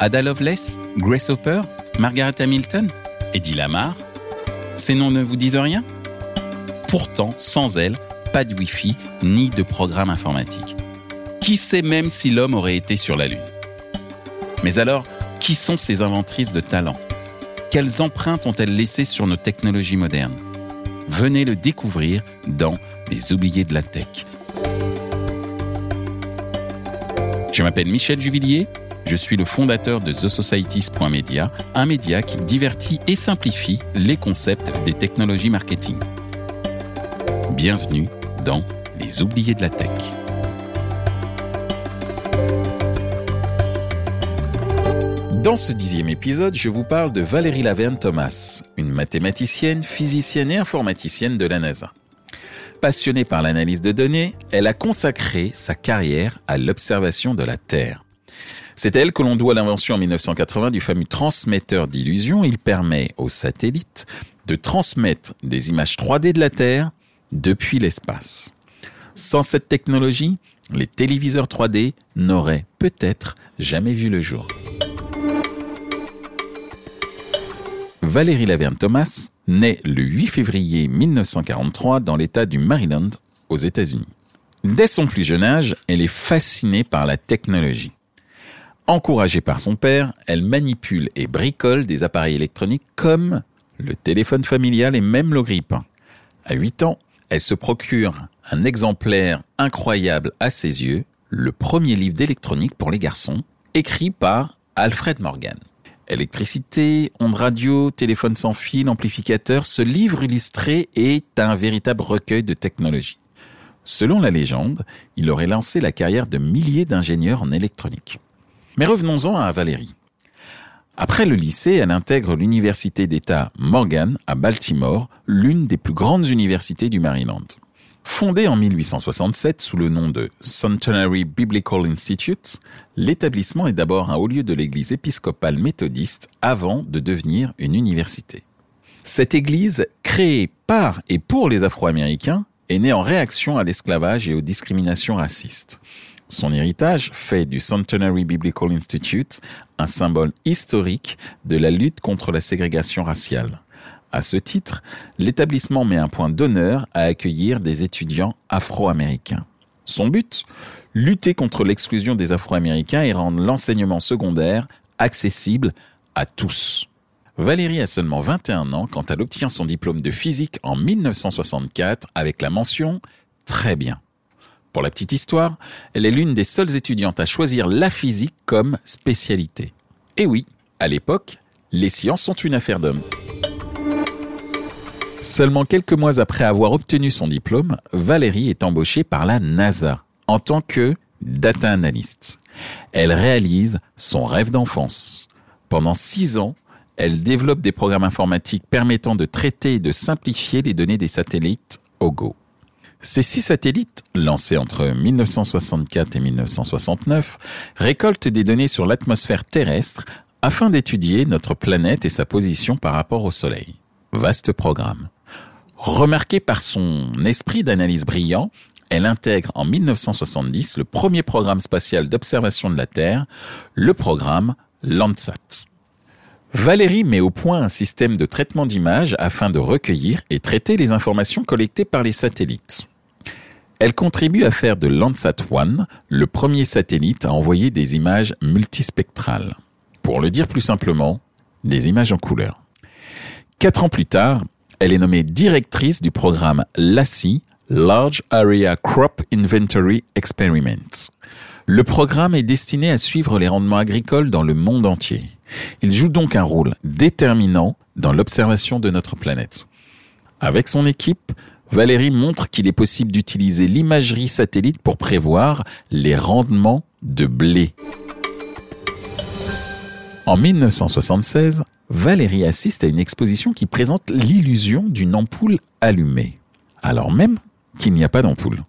Ada Lovelace Grace Hopper Margaret Hamilton Eddie Lamar Ces noms ne vous disent rien? Pourtant, sans elles, pas de Wi-Fi ni de programme informatique. Qui sait même si l'homme aurait été sur la Lune? Mais alors, qui sont ces inventrices de talent? Quelles empreintes ont-elles laissées sur nos technologies modernes? Venez le découvrir dans Les oubliés de la tech. Je m'appelle Michel Juvillier, je suis le fondateur de TheSocieties.media, un média qui divertit et simplifie les concepts des technologies marketing. Bienvenue dans Les oubliés de la tech. Dans ce dixième épisode, je vous parle de Valérie Laverne Thomas, une mathématicienne, physicienne et informaticienne de la NASA. Passionnée par l'analyse de données, elle a consacré sa carrière à l'observation de la Terre. C'est elle que l'on doit l'invention en 1980 du fameux transmetteur d'illusions. Il permet aux satellites de transmettre des images 3D de la Terre depuis l'espace. Sans cette technologie, les téléviseurs 3D n'auraient peut-être jamais vu le jour. Valérie Laverne Thomas naît le 8 février 1943 dans l'État du Maryland, aux États-Unis. Dès son plus jeune âge, elle est fascinée par la technologie. Encouragée par son père, elle manipule et bricole des appareils électroniques comme le téléphone familial et même le grille À 8 ans, elle se procure un exemplaire incroyable à ses yeux, le premier livre d'électronique pour les garçons, écrit par Alfred Morgan. Électricité, ondes radio, téléphone sans fil, amplificateur, ce livre illustré est un véritable recueil de technologie. Selon la légende, il aurait lancé la carrière de milliers d'ingénieurs en électronique. Mais revenons-en à Valérie. Après le lycée, elle intègre l'université d'État Morgan à Baltimore, l'une des plus grandes universités du Maryland. Fondé en 1867 sous le nom de Centenary Biblical Institute, l'établissement est d'abord un haut lieu de l'église épiscopale méthodiste avant de devenir une université. Cette église, créée par et pour les Afro-Américains, est née en réaction à l'esclavage et aux discriminations racistes. Son héritage fait du Centenary Biblical Institute un symbole historique de la lutte contre la ségrégation raciale. À ce titre, l'établissement met un point d'honneur à accueillir des étudiants afro-américains. Son but Lutter contre l'exclusion des afro-américains et rendre l'enseignement secondaire accessible à tous. Valérie a seulement 21 ans quand elle obtient son diplôme de physique en 1964 avec la mention Très bien. Pour la petite histoire, elle est l'une des seules étudiantes à choisir la physique comme spécialité. Et oui, à l'époque, les sciences sont une affaire d'hommes. Seulement quelques mois après avoir obtenu son diplôme, Valérie est embauchée par la NASA en tant que data analyst. Elle réalise son rêve d'enfance. Pendant six ans, elle développe des programmes informatiques permettant de traiter et de simplifier les données des satellites au Go. Ces six satellites, lancés entre 1964 et 1969, récoltent des données sur l'atmosphère terrestre afin d'étudier notre planète et sa position par rapport au Soleil. Vaste programme. Remarquée par son esprit d'analyse brillant, elle intègre en 1970 le premier programme spatial d'observation de la Terre, le programme Landsat. Valérie met au point un système de traitement d'images afin de recueillir et traiter les informations collectées par les satellites. Elle contribue à faire de Landsat 1 le premier satellite à envoyer des images multispectrales. Pour le dire plus simplement, des images en couleur. Quatre ans plus tard, elle est nommée directrice du programme LACI, Large Area Crop Inventory Experiments. Le programme est destiné à suivre les rendements agricoles dans le monde entier. Il joue donc un rôle déterminant dans l'observation de notre planète. Avec son équipe, Valérie montre qu'il est possible d'utiliser l'imagerie satellite pour prévoir les rendements de blé. En 1976, Valérie assiste à une exposition qui présente l'illusion d'une ampoule allumée, alors même qu'il n'y a pas d'ampoule.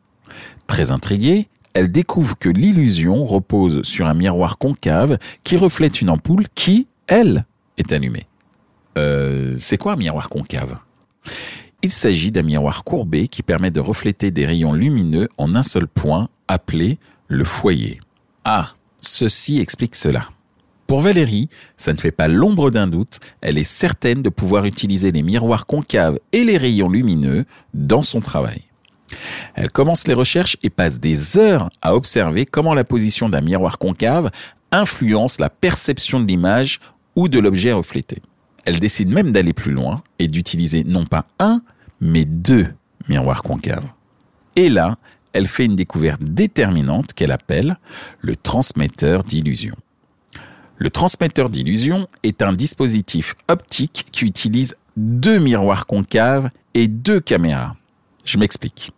Très intriguée, elle découvre que l'illusion repose sur un miroir concave qui reflète une ampoule qui, elle, est allumée. Euh, c'est quoi un miroir concave? Il s'agit d'un miroir courbé qui permet de refléter des rayons lumineux en un seul point, appelé le foyer. Ah, ceci explique cela. Pour Valérie, ça ne fait pas l'ombre d'un doute, elle est certaine de pouvoir utiliser les miroirs concaves et les rayons lumineux dans son travail. Elle commence les recherches et passe des heures à observer comment la position d'un miroir concave influence la perception de l'image ou de l'objet reflété. Elle décide même d'aller plus loin et d'utiliser non pas un, mais deux miroirs concaves. Et là, elle fait une découverte déterminante qu'elle appelle le transmetteur d'illusion. Le transmetteur d'illusion est un dispositif optique qui utilise deux miroirs concaves et deux caméras. Je m'explique.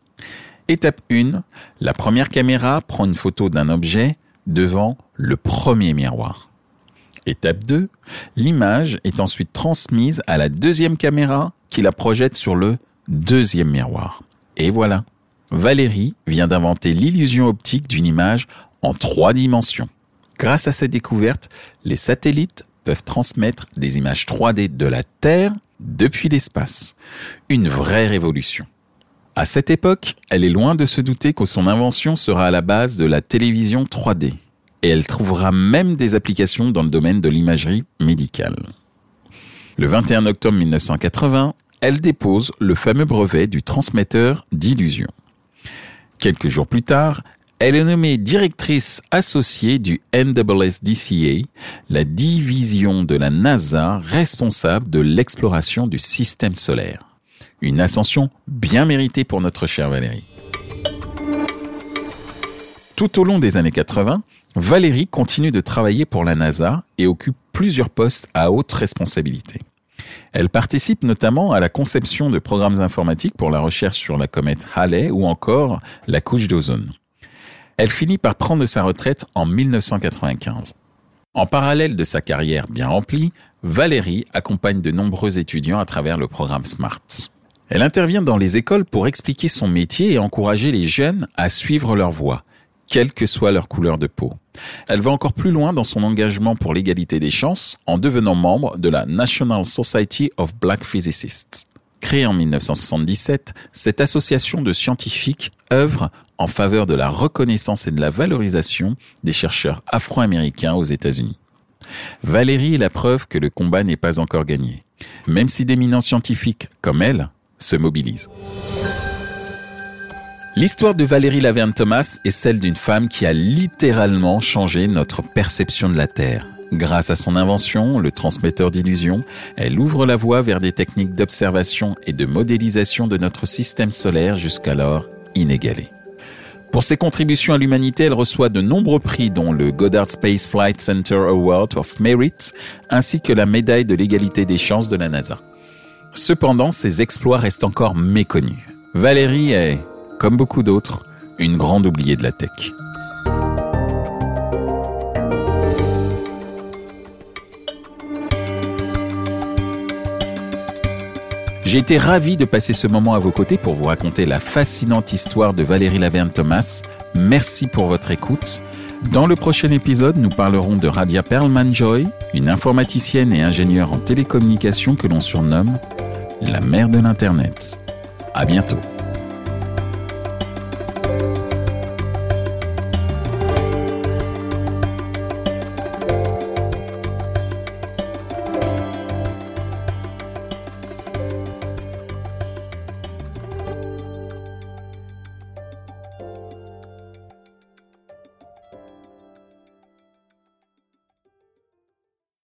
Étape 1, la première caméra prend une photo d'un objet devant le premier miroir. Étape 2, l'image est ensuite transmise à la deuxième caméra qui la projette sur le deuxième miroir. Et voilà, Valérie vient d'inventer l'illusion optique d'une image en trois dimensions. Grâce à cette découverte, les satellites peuvent transmettre des images 3D de la Terre depuis l'espace. Une vraie révolution. À cette époque, elle est loin de se douter que son invention sera à la base de la télévision 3D. Et elle trouvera même des applications dans le domaine de l'imagerie médicale. Le 21 octobre 1980, elle dépose le fameux brevet du transmetteur d'illusion. Quelques jours plus tard, elle est nommée directrice associée du NASDCA, la division de la NASA responsable de l'exploration du système solaire. Une ascension bien méritée pour notre chère Valérie. Tout au long des années 80, Valérie continue de travailler pour la NASA et occupe plusieurs postes à haute responsabilité. Elle participe notamment à la conception de programmes informatiques pour la recherche sur la comète Halley ou encore la couche d'ozone. Elle finit par prendre sa retraite en 1995. En parallèle de sa carrière bien remplie, Valérie accompagne de nombreux étudiants à travers le programme SMART. Elle intervient dans les écoles pour expliquer son métier et encourager les jeunes à suivre leur voie, quelle que soit leur couleur de peau. Elle va encore plus loin dans son engagement pour l'égalité des chances en devenant membre de la National Society of Black Physicists. Créée en 1977, cette association de scientifiques œuvre en faveur de la reconnaissance et de la valorisation des chercheurs afro-américains aux États-Unis. Valérie est la preuve que le combat n'est pas encore gagné, même si d'éminents scientifiques comme elle se mobilisent. L'histoire de Valérie Laverne Thomas est celle d'une femme qui a littéralement changé notre perception de la Terre. Grâce à son invention, le transmetteur d'illusions, elle ouvre la voie vers des techniques d'observation et de modélisation de notre système solaire jusqu'alors inégalées. Pour ses contributions à l'humanité, elle reçoit de nombreux prix dont le Goddard Space Flight Center Award of Merit ainsi que la médaille de l'égalité des chances de la NASA. Cependant, ses exploits restent encore méconnus. Valérie est, comme beaucoup d'autres, une grande oubliée de la tech. J'ai été ravi de passer ce moment à vos côtés pour vous raconter la fascinante histoire de Valérie Laverne Thomas. Merci pour votre écoute. Dans le prochain épisode, nous parlerons de Radia Perlman-Joy, une informaticienne et ingénieure en télécommunications que l'on surnomme la mère de l'Internet. À bientôt.